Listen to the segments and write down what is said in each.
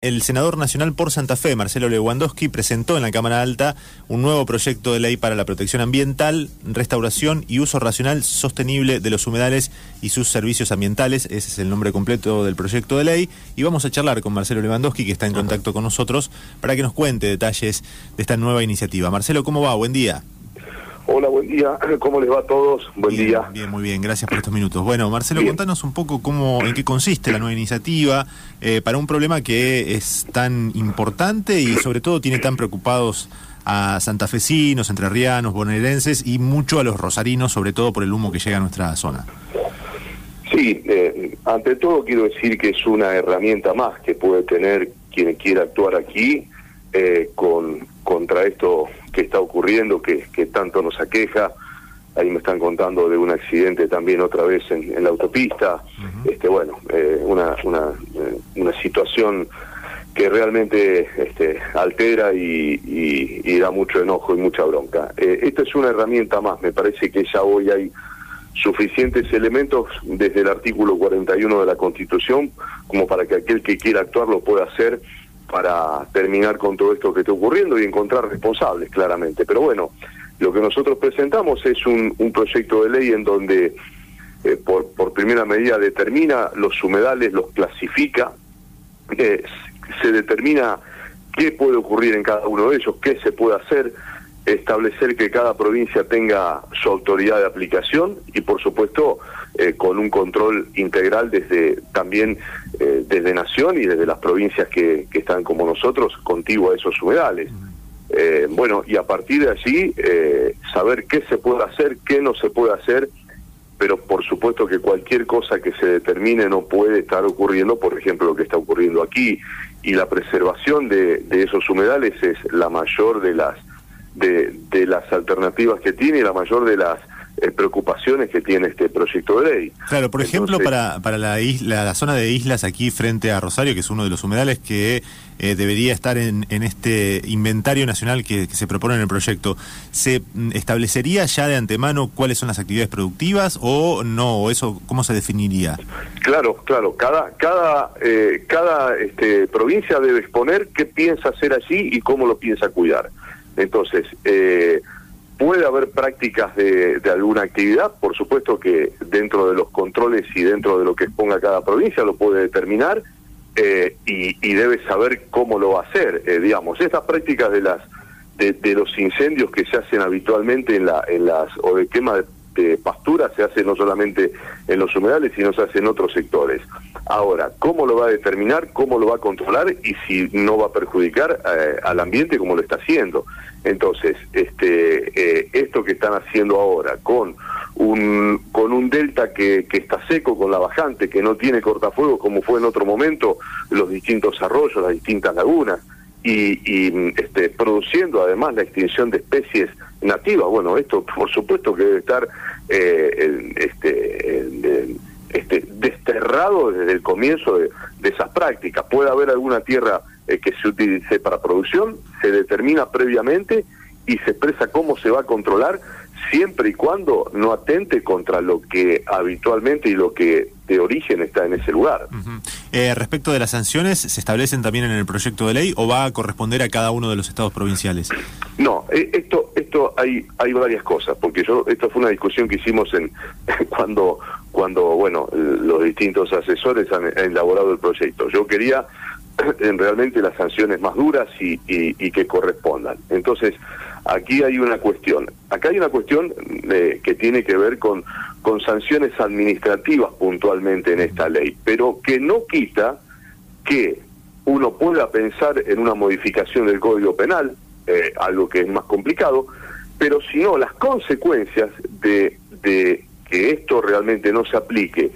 El senador nacional por Santa Fe, Marcelo Lewandowski, presentó en la Cámara Alta un nuevo proyecto de ley para la protección ambiental, restauración y uso racional sostenible de los humedales y sus servicios ambientales. Ese es el nombre completo del proyecto de ley. Y vamos a charlar con Marcelo Lewandowski, que está en contacto con nosotros, para que nos cuente detalles de esta nueva iniciativa. Marcelo, ¿cómo va? Buen día. Hola, buen día. ¿Cómo les va a todos? Buen día. Bien, muy bien. Gracias por estos minutos. Bueno, Marcelo, contanos un poco cómo, en qué consiste la nueva iniciativa eh, para un problema que es tan importante y sobre todo tiene tan preocupados a santafesinos, entrerrianos, bonaerenses y mucho a los rosarinos, sobre todo por el humo que llega a nuestra zona. Sí, eh, ante todo quiero decir que es una herramienta más que puede tener quien quiera actuar aquí eh, con contra esto que está ocurriendo, que, que tanto nos aqueja. Ahí me están contando de un accidente también otra vez en, la autopista. este Bueno, eh, una, una, eh, una situación que realmente este, altera y, y, da mucho enojo y mucha bronca. Eh, esta es una herramienta más, me parece que ya hoy hay suficientes elementos desde el artículo 41 de la Constitución como para que aquel que quiera actuar lo pueda hacer para terminar con todo esto que está ocurriendo y encontrar responsables, claramente. Pero bueno, lo que nosotros presentamos es un, proyecto de ley en donde eh, por, por primera medida determina los humedales, los clasifica, eh, se determina qué puede ocurrir en cada uno de ellos, qué se puede hacer, establecer que cada provincia tenga su autoridad de aplicación y por supuesto eh, con un control integral desde también eh, desde Nación y desde las provincias que, que están como nosotros contiguas a esos humedales. Eh, bueno, y a partir de allí saber qué se puede hacer, qué no se puede hacer, pero por supuesto que cualquier cosa que se determine no puede estar ocurriendo, por ejemplo lo que está ocurriendo aquí, y la preservación de, de esos humedales es la mayor de las de, de las alternativas que tiene la mayor de las eh, preocupaciones que tiene este proyecto de ley. Claro, por ejemplo, para, para la, isla, la zona de islas aquí frente a Rosario, que es uno de los humedales que eh, debería estar en, en, este inventario nacional que, se propone en el proyecto, ¿se mm, establecería ya de antemano cuáles son las actividades productivas o no? ¿O eso cómo se definiría? Claro, claro. Cada, cada, eh, cada este, provincia debe exponer qué piensa hacer allí y cómo lo piensa cuidar. Entonces, eh, puede haber prácticas de, alguna actividad, por supuesto que dentro de los controles y dentro de lo que exponga cada provincia lo puede determinar eh, y, debe saber cómo lo va a hacer. Eh, digamos, estas prácticas de las de, los incendios que se hacen habitualmente en, la, en las o de quema de, pastura se hace no solamente en los humedales, sino se hace en otros sectores. Ahora, ¿cómo lo va a determinar? ¿Cómo lo va a controlar? Y si no va a perjudicar al ambiente como lo está haciendo. Entonces, este, eh, esto que están haciendo ahora con un, con un delta que, que está seco, con la bajante, que no tiene cortafuegos como fue en otro momento, los distintos arroyos, las distintas lagunas, y, y este, produciendo además la extinción de especies nativas. Bueno, esto por supuesto que debe estar eh, este, este, desterrado desde el comienzo de, de esas prácticas. Puede haber alguna tierra eh, que se utilice para producción, se determina previamente y se expresa cómo se va a controlar siempre y cuando no atente contra lo que habitualmente y lo que de origen está en ese lugar. Eh, respecto de las sanciones, ¿se establecen también en el proyecto de ley o va a corresponder a cada uno de los estados provinciales? No, eh, esto esto hay hay varias cosas, porque yo esto fue una discusión que hicimos en cuando cuando bueno los distintos asesores han elaborado el proyecto. Yo quería en realmente las sanciones más duras y, y, que correspondan. Entonces, aquí hay una cuestión. Acá hay una cuestión eh, que tiene que ver con, con sanciones administrativas puntualmente en esta ley, pero que no quita que uno pueda pensar en una modificación del Código Penal, eh, algo que es más complicado, pero si no, las consecuencias de, que esto realmente no se aplique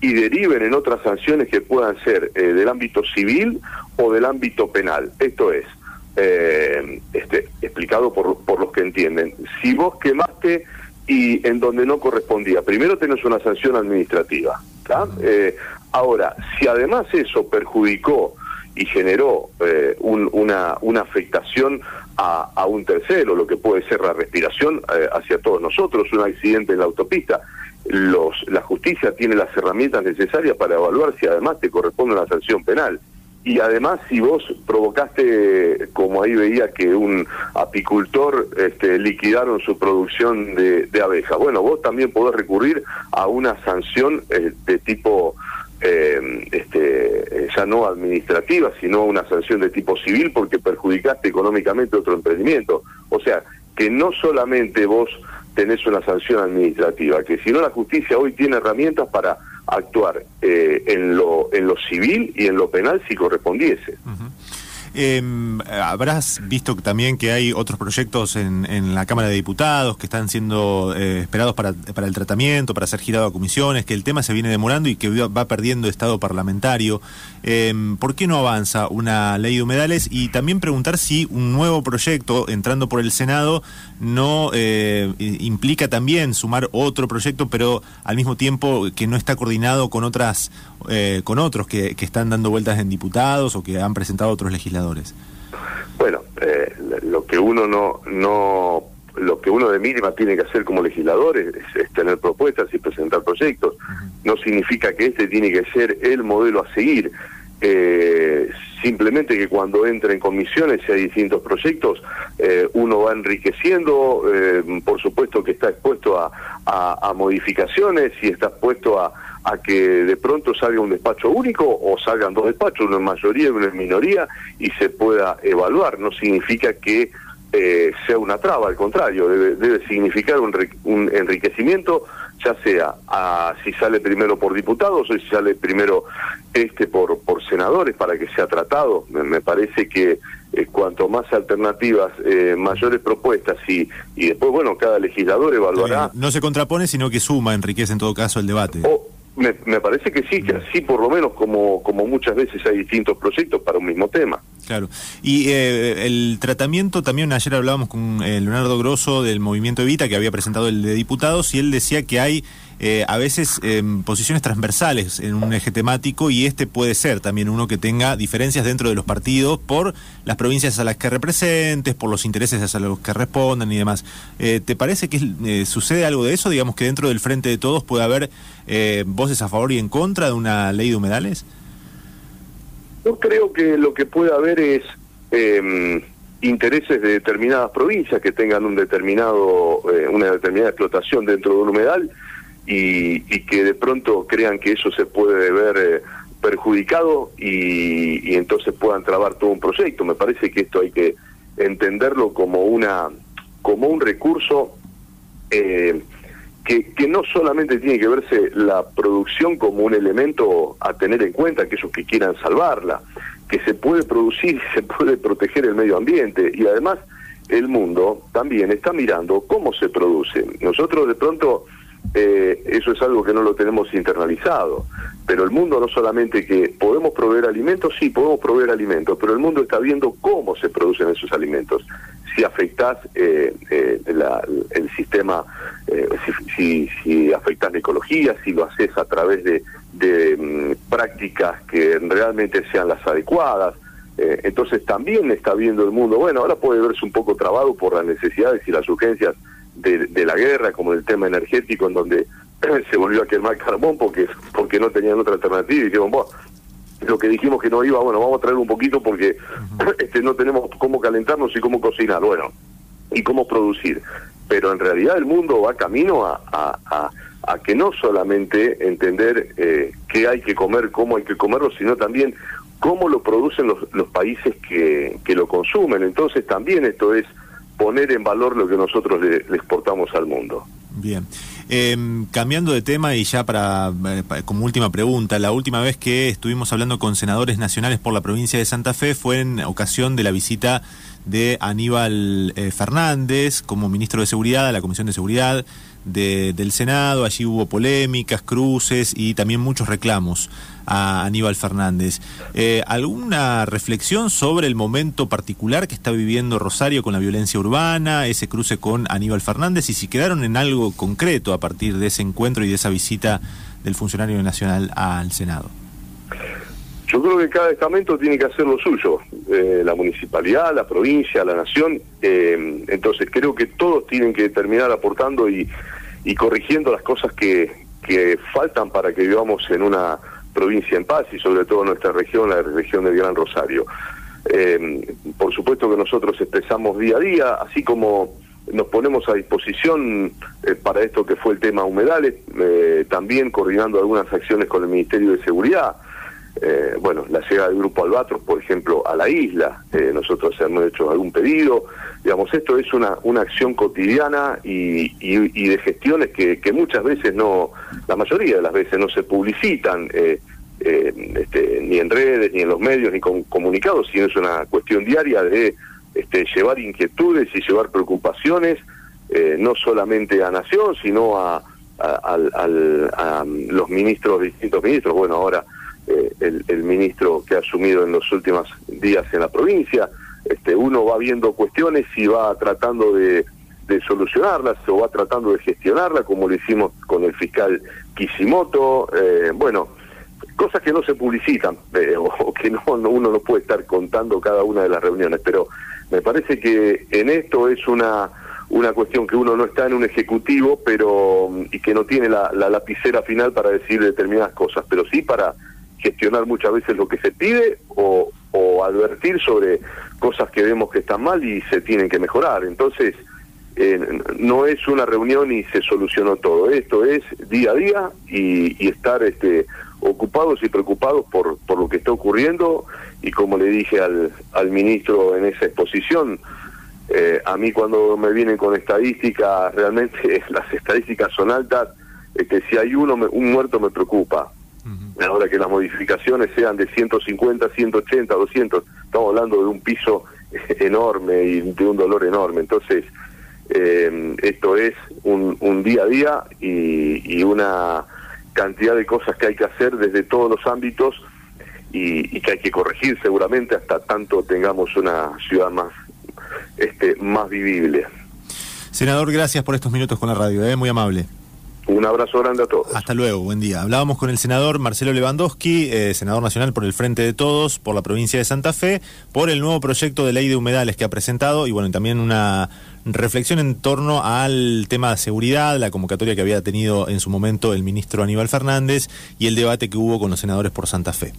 y deriven en otras sanciones que puedan ser eh, del ámbito civil o del ámbito penal. Esto es, eh, este, explicado por, por los que entienden. Si vos quemaste y en donde no correspondía, primero tenés una sanción administrativa. Eh, ahora, si además eso perjudicó y generó una, una afectación a, a, un tercero, lo que puede ser la respiración hacia todos nosotros, un accidente en la autopista, los, la justicia tiene las herramientas necesarias para evaluar si además te corresponde una sanción penal. Y además si vos provocaste, como ahí veía que un apicultor este, liquidaron su producción de, de abejas, bueno, vos también podés recurrir a una sanción eh, de tipo eh, ya no administrativa, sino una sanción de tipo civil porque perjudicaste económicamente otro emprendimiento. O sea, que no solamente vos tenés una sanción administrativa, que sino la justicia hoy tiene herramientas para actuar eh, en, lo, en lo civil y en lo penal si correspondiese. Eh, habrás visto también que hay otros proyectos en, la Cámara de Diputados que están siendo eh, esperados para, para, el tratamiento, para ser girado a comisiones, que el tema se viene demorando y que va perdiendo estado parlamentario. Eh, ¿Por qué no avanza una ley de humedales? Y también preguntar si un nuevo proyecto entrando por el Senado no eh, implica también sumar otro proyecto, pero al mismo tiempo que no está coordinado con otras eh, con otros que, que están dando vueltas en diputados o que han presentado otros legisladores. Bueno, eh, lo que uno no, no, lo que uno de mínima tiene que hacer como legislador es, es tener propuestas y presentar proyectos. No significa que este tiene que ser el modelo a seguir. Eh, simplemente que cuando entra en comisiones y hay distintos proyectos, eh, uno va enriqueciendo, eh, por supuesto que está expuesto a, a, a modificaciones y está expuesto a, a que de pronto salga un despacho único o salgan dos despachos, uno en mayoría y uno en minoría, y se pueda evaluar. No significa que eh, sea una traba, al contrario, debe, debe significar un, un, enriquecimiento, ya sea a, si sale primero por diputados o si sale primero este por, por senadores para que sea tratado. Me, me parece que eh, cuanto más alternativas, eh, mayores propuestas y, y después, bueno, cada legislador evaluará. No se contrapone, sino que suma, enriquece en todo caso el debate. O, me, me, parece que sí, que así por lo menos como, como muchas veces hay distintos proyectos para un mismo tema. Claro. Y eh, el tratamiento, también ayer hablábamos con eh, Leonardo Grosso del Movimiento Evita, que había presentado el de diputados, y él decía que hay eh, a veces eh, posiciones transversales en un eje temático y este puede ser también uno que tenga diferencias dentro de los partidos por las provincias a las que representes, por los intereses a los que respondan y demás. Eh, ¿Te parece que sucede algo de eso? Digamos que dentro del Frente de Todos puede haber voces a favor y en contra de una ley de humedales. Yo creo que lo que puede haber es eh, intereses de determinadas provincias que tengan un determinado eh, una determinada explotación dentro de un humedal y, y, que de pronto crean que eso se puede ver eh, perjudicado y, y, entonces puedan trabar todo un proyecto. Me parece que esto hay que entenderlo como una como un recurso eh, que, que, no solamente tiene que verse la producción como un elemento a tener en cuenta, aquellos que quieran salvarla, que se puede producir se puede proteger el medio ambiente y además el mundo también está mirando cómo se produce. Nosotros de pronto eh, eso es algo que no lo tenemos internalizado, pero el mundo no solamente que podemos proveer alimentos, sí, podemos proveer alimentos, pero el mundo está viendo cómo se producen esos alimentos si afectás eh, eh, la, el sistema, eh, si, si, afectás la ecología, si lo haces a través de, de um, prácticas que realmente sean las adecuadas. Eh, entonces también está viendo el mundo, bueno, ahora puede verse un poco trabado por las necesidades y las urgencias de, de la guerra, como el tema energético, en donde se volvió a quemar carbón porque, porque no tenían otra alternativa y dijeron, bueno, lo que dijimos que no iba, bueno, vamos a traer un poquito porque uh -huh. este no tenemos cómo calentarnos y cómo cocinar, bueno, y cómo producir. Pero en realidad el mundo va camino a, a, a, a que no solamente entender eh, qué hay que comer, cómo hay que comerlo, sino también cómo lo producen los, los países que, que lo consumen. Entonces también esto es poner en valor lo que nosotros le, le exportamos al mundo. Bien. Eh, cambiando de tema y ya para, para, como última pregunta, la última vez que estuvimos hablando con senadores nacionales por la provincia de Santa Fe fue en ocasión de la visita de Aníbal eh, Fernández como ministro de Seguridad a la Comisión de Seguridad de, del Senado. Allí hubo polémicas, cruces y también muchos reclamos a Aníbal Fernández. Eh, ¿Alguna reflexión sobre el momento particular que está viviendo Rosario con la violencia urbana, ese cruce con Aníbal Fernández y si quedaron en algo concreto a partir de ese encuentro y de esa visita del funcionario nacional al Senado? Yo creo que cada estamento tiene que hacer lo suyo, eh, la municipalidad, la provincia, la nación, eh, entonces creo que todos tienen que terminar aportando y, corrigiendo las cosas que, faltan para que vivamos en una provincia en paz y sobre todo nuestra región, la región del Gran Rosario. Eh, por supuesto que nosotros expresamos día a día, así como nos ponemos a disposición eh, para esto que fue el tema humedales, también coordinando algunas acciones con el Ministerio de Seguridad. Eh, bueno, la llegada del Grupo Albatros, por ejemplo, a la isla, nosotros hemos hecho algún pedido. Digamos, esto es una, una acción cotidiana y, y, de gestiones que, que, muchas veces no, la mayoría de las veces no se publicitan. Este, ni en redes, ni en los medios, ni con comunicados, sino es una cuestión diaria de este, llevar inquietudes y llevar preocupaciones, eh, no solamente a Nación, sino a, los ministros, distintos ministros, bueno, ahora eh, el, ministro que ha asumido en los últimos días en la provincia, este, uno va viendo cuestiones y va tratando de, solucionarlas o va tratando de gestionarlas, como lo hicimos con el fiscal Kishimoto, eh, bueno, cosas que no se publicitan o que no, uno no puede estar contando cada una de las reuniones, pero me parece que en esto es una una cuestión que uno no está en un ejecutivo pero y que no tiene la, lapicera final para decir determinadas cosas, pero sí para gestionar muchas veces lo que se pide o, advertir sobre cosas que vemos que están mal y se tienen que mejorar. Entonces, eh, no es una reunión y se solucionó todo. Esto es día a día y, estar este, ocupados y preocupados por, por lo que está ocurriendo y como le dije al, al ministro en esa exposición, eh, a mí cuando me vienen con estadísticas, realmente las estadísticas son altas, este, si hay uno, un muerto me preocupa. Que las modificaciones sean de 150, 180, 200, estamos hablando de un piso enorme y de un dolor enorme. Entonces, eh, esto es un, día a día y, y una cantidad de cosas que hay que hacer desde todos los ámbitos y, que hay que corregir seguramente hasta tanto tengamos una ciudad más este más vivible. Senador, gracias por estos minutos con la radio, ¿eh? muy amable. Un abrazo grande a todos. Hasta luego, buen día. Hablábamos con el senador Marcelo Lewandowski, eh, senador nacional por el Frente de Todos, por la provincia de Santa Fe, por el nuevo proyecto de ley de humedales que ha presentado y bueno, también una reflexión en torno al tema de seguridad, la convocatoria que había tenido en su momento el ministro Aníbal Fernández y el debate que hubo con los senadores por Santa Fe.